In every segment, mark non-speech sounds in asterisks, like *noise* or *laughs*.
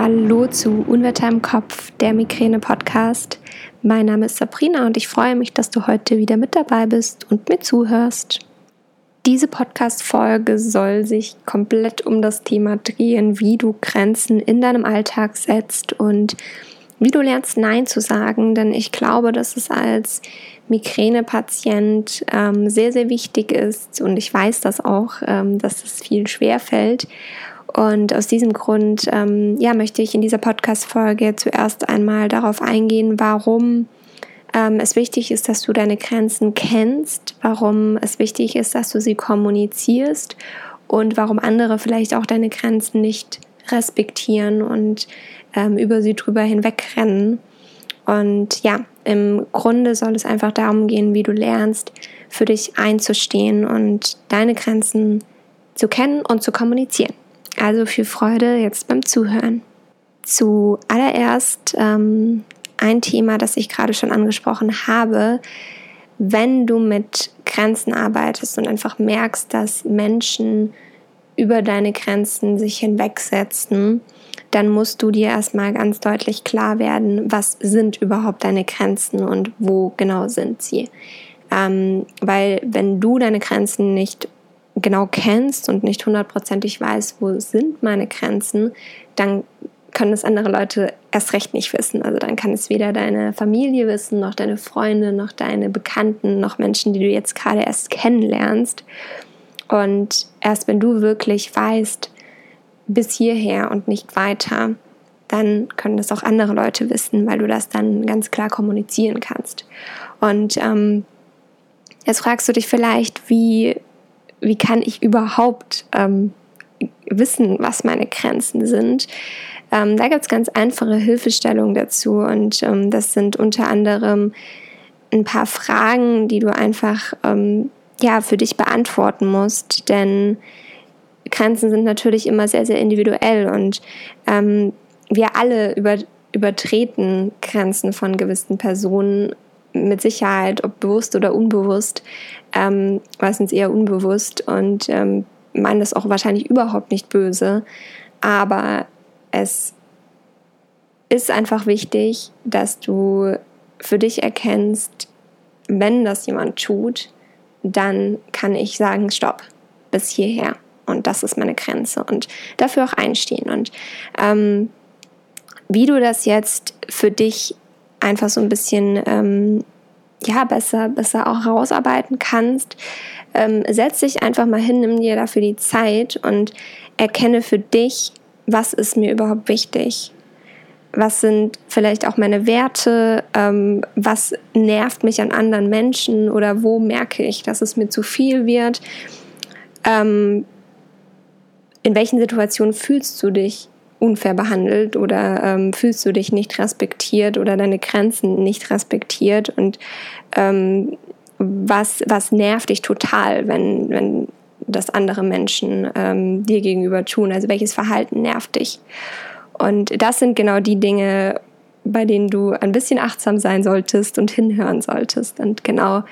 Hallo zu Unwetter im Kopf, der Migräne-Podcast. Mein Name ist Sabrina und ich freue mich, dass du heute wieder mit dabei bist und mir zuhörst. Diese Podcast-Folge soll sich komplett um das Thema drehen, wie du Grenzen in deinem Alltag setzt und wie du lernst, Nein zu sagen. Denn ich glaube, dass es als Migränepatient ähm, sehr, sehr wichtig ist und ich weiß das auch, ähm, dass es viel schwer fällt und aus diesem Grund ähm, ja, möchte ich in dieser Podcast-Folge zuerst einmal darauf eingehen, warum ähm, es wichtig ist, dass du deine Grenzen kennst, warum es wichtig ist, dass du sie kommunizierst und warum andere vielleicht auch deine Grenzen nicht respektieren und ähm, über sie drüber hinwegrennen. Und ja, im Grunde soll es einfach darum gehen, wie du lernst, für dich einzustehen und deine Grenzen zu kennen und zu kommunizieren. Also viel Freude jetzt beim Zuhören. Zuallererst ähm, ein Thema, das ich gerade schon angesprochen habe. Wenn du mit Grenzen arbeitest und einfach merkst, dass Menschen über deine Grenzen sich hinwegsetzen, dann musst du dir erstmal ganz deutlich klar werden, was sind überhaupt deine Grenzen und wo genau sind sie. Ähm, weil wenn du deine Grenzen nicht genau kennst und nicht hundertprozentig weißt, wo sind meine Grenzen, dann können es andere Leute erst recht nicht wissen. Also dann kann es weder deine Familie wissen, noch deine Freunde, noch deine Bekannten, noch Menschen, die du jetzt gerade erst kennenlernst. Und erst wenn du wirklich weißt, bis hierher und nicht weiter, dann können das auch andere Leute wissen, weil du das dann ganz klar kommunizieren kannst. Und ähm, jetzt fragst du dich vielleicht, wie wie kann ich überhaupt ähm, wissen, was meine Grenzen sind. Ähm, da gibt es ganz einfache Hilfestellungen dazu und ähm, das sind unter anderem ein paar Fragen, die du einfach ähm, ja, für dich beantworten musst, denn Grenzen sind natürlich immer sehr, sehr individuell und ähm, wir alle über, übertreten Grenzen von gewissen Personen mit Sicherheit, ob bewusst oder unbewusst, ähm, meistens eher unbewusst und ähm, meinen das auch wahrscheinlich überhaupt nicht böse. Aber es ist einfach wichtig, dass du für dich erkennst, wenn das jemand tut, dann kann ich sagen, stopp, bis hierher. Und das ist meine Grenze. Und dafür auch einstehen. Und ähm, wie du das jetzt für dich einfach so ein bisschen ähm, ja, besser, besser auch rausarbeiten kannst, ähm, setz dich einfach mal hin, nimm dir dafür die Zeit und erkenne für dich, was ist mir überhaupt wichtig. Was sind vielleicht auch meine Werte? Ähm, was nervt mich an anderen Menschen? Oder wo merke ich, dass es mir zu viel wird? Ähm, in welchen Situationen fühlst du dich unfair behandelt oder ähm, fühlst du dich nicht respektiert oder deine Grenzen nicht respektiert und ähm, was, was nervt dich total, wenn, wenn das andere Menschen ähm, dir gegenüber tun? Also welches Verhalten nervt dich? Und das sind genau die Dinge, bei denen du ein bisschen achtsam sein solltest und hinhören solltest und genau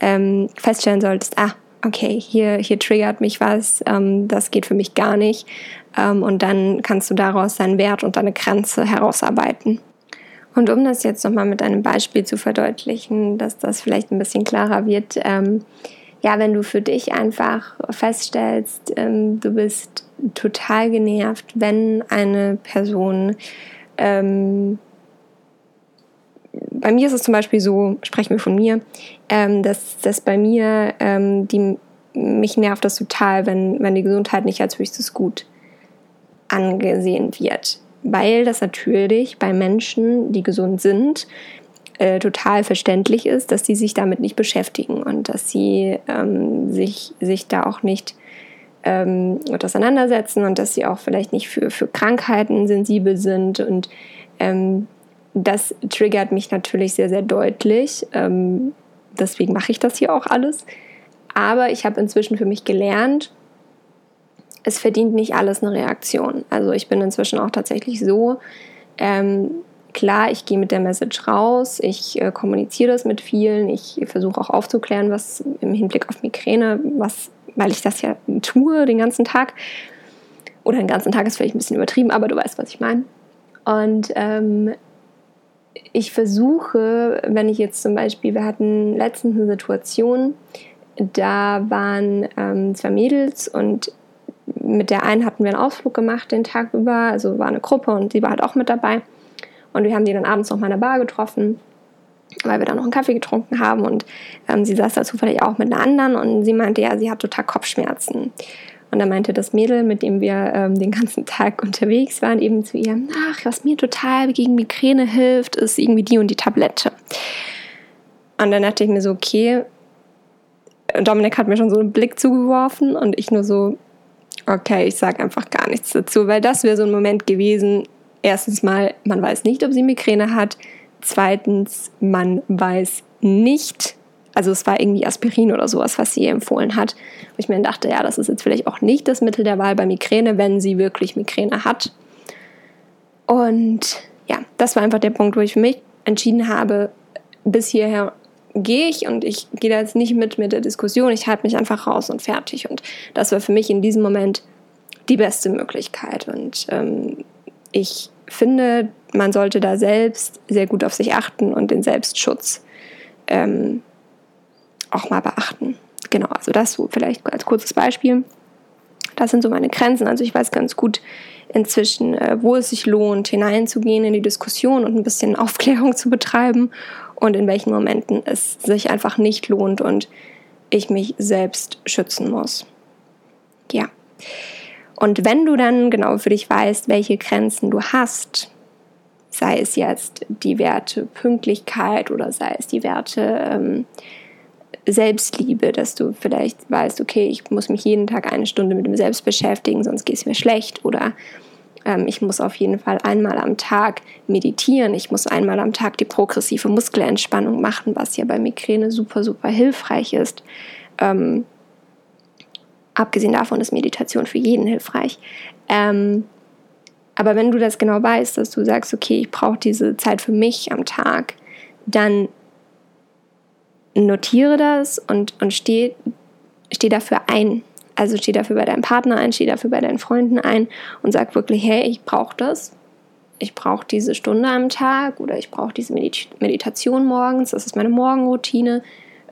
ähm, feststellen solltest, ah, okay, hier, hier triggert mich was, ähm, das geht für mich gar nicht. Ähm, und dann kannst du daraus deinen Wert und deine Grenze herausarbeiten. Und um das jetzt nochmal mit einem Beispiel zu verdeutlichen, dass das vielleicht ein bisschen klarer wird, ähm, ja, wenn du für dich einfach feststellst, ähm, du bist total genervt, wenn eine Person ähm, bei mir ist es zum Beispiel so, sprechen wir von mir, ähm, dass, dass bei mir ähm, die, mich nervt das total, wenn, wenn die Gesundheit nicht als höchstes Gut angesehen wird. Weil das natürlich bei Menschen, die gesund sind, äh, total verständlich ist, dass sie sich damit nicht beschäftigen und dass sie ähm, sich, sich da auch nicht ähm, auseinandersetzen und dass sie auch vielleicht nicht für, für Krankheiten sensibel sind und ähm, das triggert mich natürlich sehr, sehr deutlich. Ähm, deswegen mache ich das hier auch alles. Aber ich habe inzwischen für mich gelernt, es verdient nicht alles eine Reaktion. Also ich bin inzwischen auch tatsächlich so, ähm, klar, ich gehe mit der Message raus, ich äh, kommuniziere das mit vielen, ich versuche auch aufzuklären, was im Hinblick auf Migräne, was, weil ich das ja tue den ganzen Tag. Oder den ganzen Tag ist vielleicht ein bisschen übertrieben, aber du weißt, was ich meine. Und ähm, ich versuche, wenn ich jetzt zum Beispiel, wir hatten letztens eine Situation, da waren ähm, zwei Mädels und mit der einen hatten wir einen Ausflug gemacht den Tag über, also war eine Gruppe und sie war halt auch mit dabei. Und wir haben die dann abends noch mal in der Bar getroffen, weil wir dann noch einen Kaffee getrunken haben und ähm, sie saß da zufällig auch mit einer anderen und sie meinte, ja, sie hat total Kopfschmerzen. Und da meinte das Mädel, mit dem wir ähm, den ganzen *laughs* Tag unterwegs waren, eben zu ihr, ach, was mir total gegen Migräne hilft, ist irgendwie die und die Tablette. Und dann dachte ich mir so, okay, Dominik hat mir schon so einen Blick zugeworfen und ich nur so, okay, ich sage einfach gar nichts dazu, weil das wäre so ein Moment gewesen. Erstens mal, man weiß nicht, ob sie Migräne hat. Zweitens, man weiß nicht, also es war irgendwie Aspirin oder sowas, was sie empfohlen hat. Wo ich mir dachte, ja, das ist jetzt vielleicht auch nicht das Mittel der Wahl bei Migräne, wenn sie wirklich Migräne hat. Und ja, das war einfach der Punkt, wo ich für mich entschieden habe, bis hierher gehe ich und ich gehe da jetzt nicht mit mit der Diskussion, ich halte mich einfach raus und fertig. Und das war für mich in diesem Moment die beste Möglichkeit. Und ähm, ich finde, man sollte da selbst sehr gut auf sich achten und den Selbstschutz ähm, auch mal beachten. Genau, also das so vielleicht als kurzes Beispiel. Das sind so meine Grenzen. Also ich weiß ganz gut inzwischen, äh, wo es sich lohnt, hineinzugehen in die Diskussion und ein bisschen *laughs* Aufklärung zu betreiben und in welchen Momenten es sich einfach nicht lohnt und ich mich selbst schützen muss. Ja. Und wenn du dann genau für dich weißt, welche Grenzen du hast, sei es jetzt die Werte Pünktlichkeit oder sei es die Werte ähm, Selbstliebe, dass du vielleicht weißt, okay, ich muss mich jeden Tag eine Stunde mit dem Selbst beschäftigen, sonst geht es mir schlecht oder ähm, ich muss auf jeden Fall einmal am Tag meditieren, ich muss einmal am Tag die progressive Muskelentspannung machen, was ja bei Migräne super, super hilfreich ist. Ähm, abgesehen davon ist Meditation für jeden hilfreich. Ähm, aber wenn du das genau weißt, dass du sagst, okay, ich brauche diese Zeit für mich am Tag, dann notiere das und, und steh, steh dafür ein. Also steh dafür bei deinem Partner ein, steh dafür bei deinen Freunden ein und sag wirklich, hey, ich brauche das. Ich brauche diese Stunde am Tag oder ich brauche diese Medit Meditation morgens. Das ist meine Morgenroutine.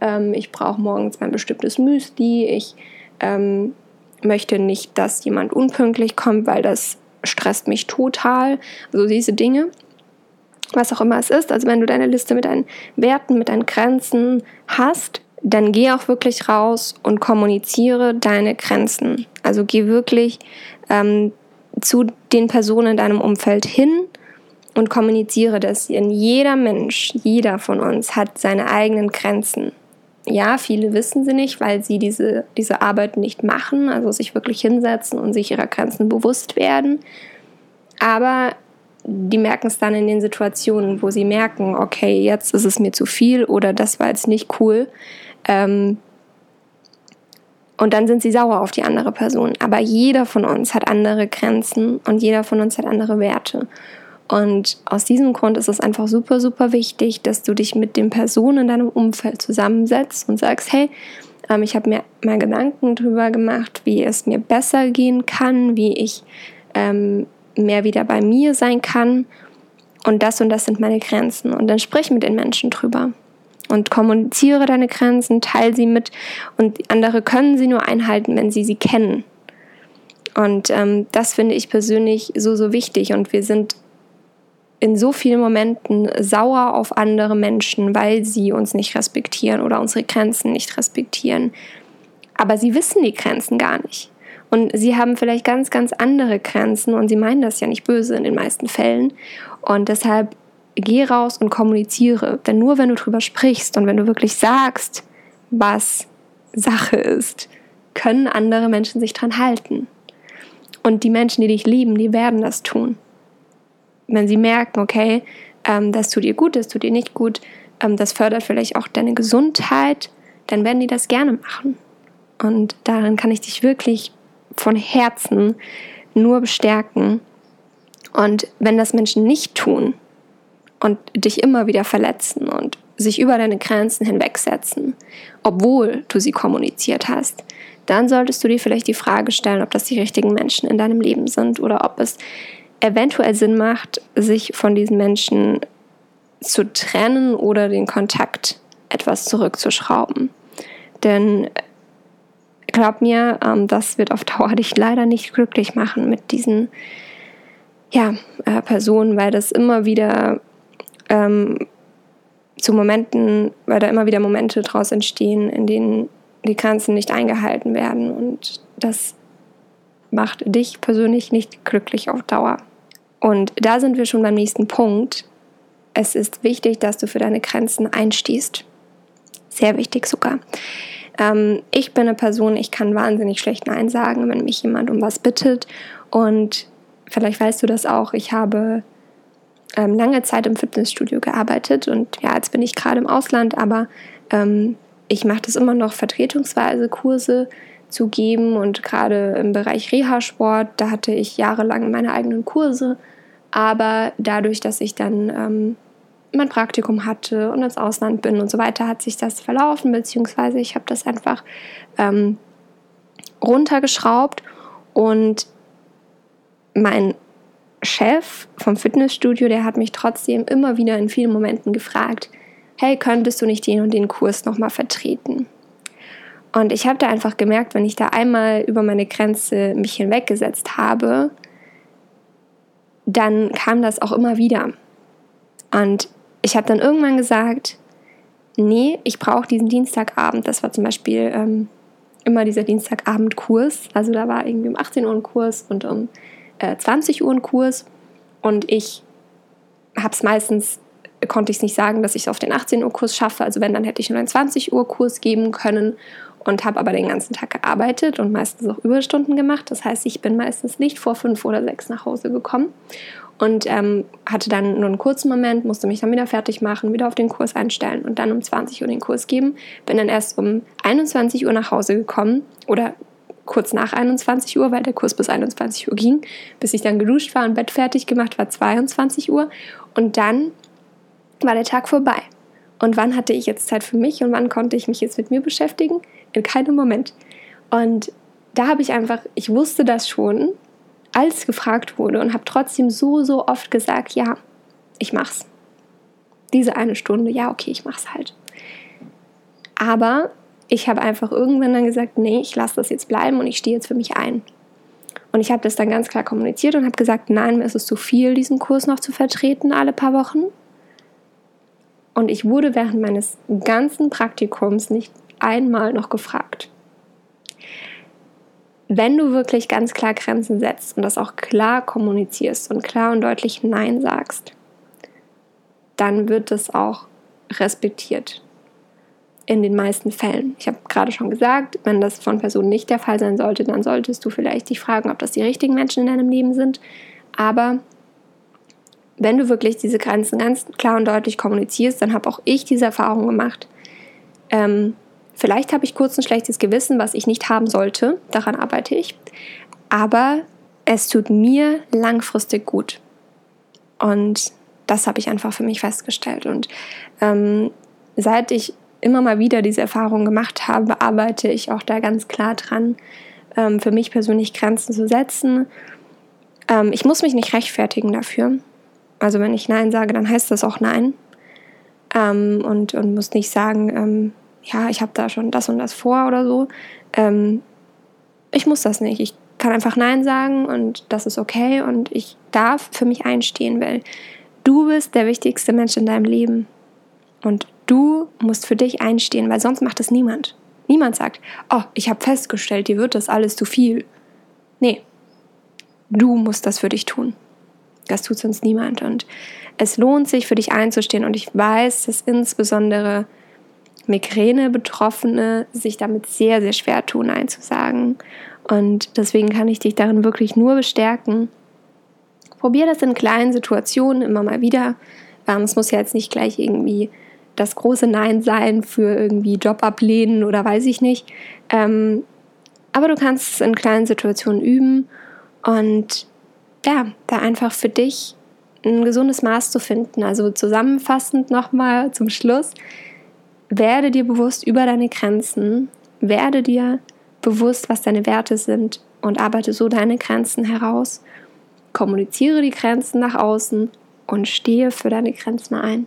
Ähm, ich brauche morgens mein bestimmtes Müsli. Ich ähm, möchte nicht, dass jemand unpünktlich kommt, weil das stresst mich total. Also diese Dinge was auch immer es ist. Also wenn du deine Liste mit deinen Werten, mit deinen Grenzen hast, dann geh auch wirklich raus und kommuniziere deine Grenzen. Also geh wirklich ähm, zu den Personen in deinem Umfeld hin und kommuniziere das. Denn jeder Mensch, jeder von uns hat seine eigenen Grenzen. Ja, viele wissen sie nicht, weil sie diese, diese Arbeit nicht machen, also sich wirklich hinsetzen und sich ihrer Grenzen bewusst werden. Aber die merken es dann in den Situationen, wo sie merken, okay, jetzt ist es mir zu viel oder das war jetzt nicht cool. Ähm, und dann sind sie sauer auf die andere Person. Aber jeder von uns hat andere Grenzen und jeder von uns hat andere Werte. Und aus diesem Grund ist es einfach super, super wichtig, dass du dich mit den Personen in deinem Umfeld zusammensetzt und sagst, hey, ähm, ich habe mir mal Gedanken darüber gemacht, wie es mir besser gehen kann, wie ich ähm, mehr wieder bei mir sein kann und das und das sind meine Grenzen. Und dann sprich mit den Menschen drüber und kommuniziere deine Grenzen, teile sie mit und andere können sie nur einhalten, wenn sie sie kennen. Und ähm, das finde ich persönlich so, so wichtig. Und wir sind in so vielen Momenten sauer auf andere Menschen, weil sie uns nicht respektieren oder unsere Grenzen nicht respektieren. Aber sie wissen die Grenzen gar nicht. Und sie haben vielleicht ganz, ganz andere Grenzen und sie meinen das ja nicht böse in den meisten Fällen. Und deshalb geh raus und kommuniziere. Denn nur wenn du drüber sprichst und wenn du wirklich sagst, was Sache ist, können andere Menschen sich dran halten. Und die Menschen, die dich lieben, die werden das tun. Wenn sie merken, okay, ähm, das tut dir gut, das tut dir nicht gut, ähm, das fördert vielleicht auch deine Gesundheit, dann werden die das gerne machen. Und daran kann ich dich wirklich von Herzen nur bestärken. Und wenn das Menschen nicht tun und dich immer wieder verletzen und sich über deine Grenzen hinwegsetzen, obwohl du sie kommuniziert hast, dann solltest du dir vielleicht die Frage stellen, ob das die richtigen Menschen in deinem Leben sind oder ob es eventuell Sinn macht, sich von diesen Menschen zu trennen oder den Kontakt etwas zurückzuschrauben. Denn glaub mir, ähm, das wird auf Dauer dich leider nicht glücklich machen mit diesen ja, äh, Personen, weil das immer wieder ähm, zu Momenten, weil da immer wieder Momente daraus entstehen, in denen die Grenzen nicht eingehalten werden. Und das macht dich persönlich nicht glücklich auf Dauer. Und da sind wir schon beim nächsten Punkt. Es ist wichtig, dass du für deine Grenzen einstehst. Sehr wichtig sogar. Ähm, ich bin eine Person, ich kann wahnsinnig schlecht Nein sagen, wenn mich jemand um was bittet. Und vielleicht weißt du das auch, ich habe ähm, lange Zeit im Fitnessstudio gearbeitet und ja, jetzt bin ich gerade im Ausland, aber ähm, ich mache das immer noch vertretungsweise, Kurse zu geben und gerade im Bereich Reha-Sport, da hatte ich jahrelang meine eigenen Kurse, aber dadurch, dass ich dann ähm, mein Praktikum hatte und ins Ausland bin und so weiter, hat sich das verlaufen, beziehungsweise ich habe das einfach ähm, runtergeschraubt und mein Chef vom Fitnessstudio, der hat mich trotzdem immer wieder in vielen Momenten gefragt, hey, könntest du nicht den und den Kurs nochmal vertreten? Und ich habe da einfach gemerkt, wenn ich da einmal über meine Grenze mich hinweggesetzt habe, dann kam das auch immer wieder. Und ich habe dann irgendwann gesagt, nee, ich brauche diesen Dienstagabend. Das war zum Beispiel ähm, immer dieser Dienstagabendkurs. Also da war irgendwie um 18 Uhr ein Kurs und um äh, 20 Uhr ein Kurs und ich habe es meistens, konnte ich es nicht sagen, dass ich es auf den 18 Uhr Kurs schaffe. Also wenn, dann hätte ich nur einen 20 Uhr Kurs geben können und habe aber den ganzen Tag gearbeitet und meistens auch Überstunden gemacht. Das heißt, ich bin meistens nicht vor fünf oder sechs nach Hause gekommen und ähm, hatte dann nur einen kurzen Moment, musste mich dann wieder fertig machen, wieder auf den Kurs einstellen und dann um 20 Uhr den Kurs geben. Bin dann erst um 21 Uhr nach Hause gekommen oder kurz nach 21 Uhr, weil der Kurs bis 21 Uhr ging, bis ich dann geduscht war und Bett fertig gemacht war 22 Uhr und dann war der Tag vorbei. Und wann hatte ich jetzt Zeit für mich und wann konnte ich mich jetzt mit mir beschäftigen? In keinem Moment. Und da habe ich einfach, ich wusste das schon, als gefragt wurde und habe trotzdem so, so oft gesagt, ja, ich mach's. Diese eine Stunde, ja, okay, ich mach's halt. Aber ich habe einfach irgendwann dann gesagt, nee, ich lasse das jetzt bleiben und ich stehe jetzt für mich ein. Und ich habe das dann ganz klar kommuniziert und habe gesagt, nein, mir ist es zu viel, diesen Kurs noch zu vertreten alle paar Wochen. Und ich wurde während meines ganzen Praktikums nicht einmal noch gefragt. Wenn du wirklich ganz klar Grenzen setzt und das auch klar kommunizierst und klar und deutlich Nein sagst, dann wird es auch respektiert in den meisten Fällen. Ich habe gerade schon gesagt, wenn das von Personen nicht der Fall sein sollte, dann solltest du vielleicht dich fragen, ob das die richtigen Menschen in deinem Leben sind. Aber wenn du wirklich diese Grenzen ganz klar und deutlich kommunizierst, dann habe auch ich diese Erfahrung gemacht. Ähm, vielleicht habe ich kurz ein schlechtes Gewissen, was ich nicht haben sollte. Daran arbeite ich. Aber es tut mir langfristig gut. Und das habe ich einfach für mich festgestellt. Und ähm, seit ich immer mal wieder diese Erfahrung gemacht habe, arbeite ich auch da ganz klar dran, ähm, für mich persönlich Grenzen zu setzen. Ähm, ich muss mich nicht rechtfertigen dafür. Also wenn ich Nein sage, dann heißt das auch Nein. Ähm, und, und muss nicht sagen, ähm, ja, ich habe da schon das und das vor oder so. Ähm, ich muss das nicht. Ich kann einfach Nein sagen und das ist okay und ich darf für mich einstehen, weil du bist der wichtigste Mensch in deinem Leben. Und Du musst für dich einstehen, weil sonst macht es niemand. Niemand sagt, oh, ich habe festgestellt, dir wird das alles zu viel. Nee, du musst das für dich tun. Das tut sonst niemand. Und es lohnt sich, für dich einzustehen. Und ich weiß, dass insbesondere Migräne-Betroffene sich damit sehr, sehr schwer tun, einzusagen. Und deswegen kann ich dich darin wirklich nur bestärken. Probier das in kleinen Situationen immer mal wieder. Ähm, es muss ja jetzt nicht gleich irgendwie das große Nein sein für irgendwie Job ablehnen oder weiß ich nicht. Ähm, aber du kannst es in kleinen Situationen üben und ja, da einfach für dich ein gesundes Maß zu finden. Also zusammenfassend nochmal zum Schluss, werde dir bewusst über deine Grenzen, werde dir bewusst, was deine Werte sind und arbeite so deine Grenzen heraus kommuniziere die Grenzen nach außen und stehe für deine Grenzen ein.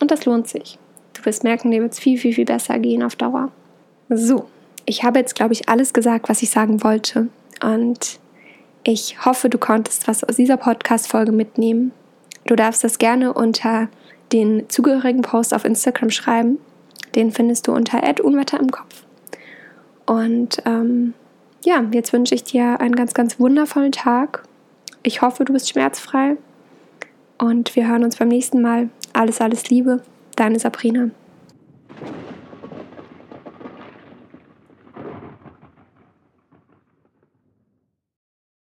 Und das lohnt sich. Du wirst merken, dir wird es viel, viel, viel besser gehen auf Dauer. So, ich habe jetzt, glaube ich, alles gesagt, was ich sagen wollte. Und ich hoffe, du konntest was aus dieser Podcast-Folge mitnehmen. Du darfst das gerne unter den zugehörigen Post auf Instagram schreiben. Den findest du unter Unwetter im Kopf. Und ähm, ja, jetzt wünsche ich dir einen ganz, ganz wundervollen Tag. Ich hoffe, du bist schmerzfrei. Und wir hören uns beim nächsten Mal. Alles, alles Liebe. Deine Sabrina.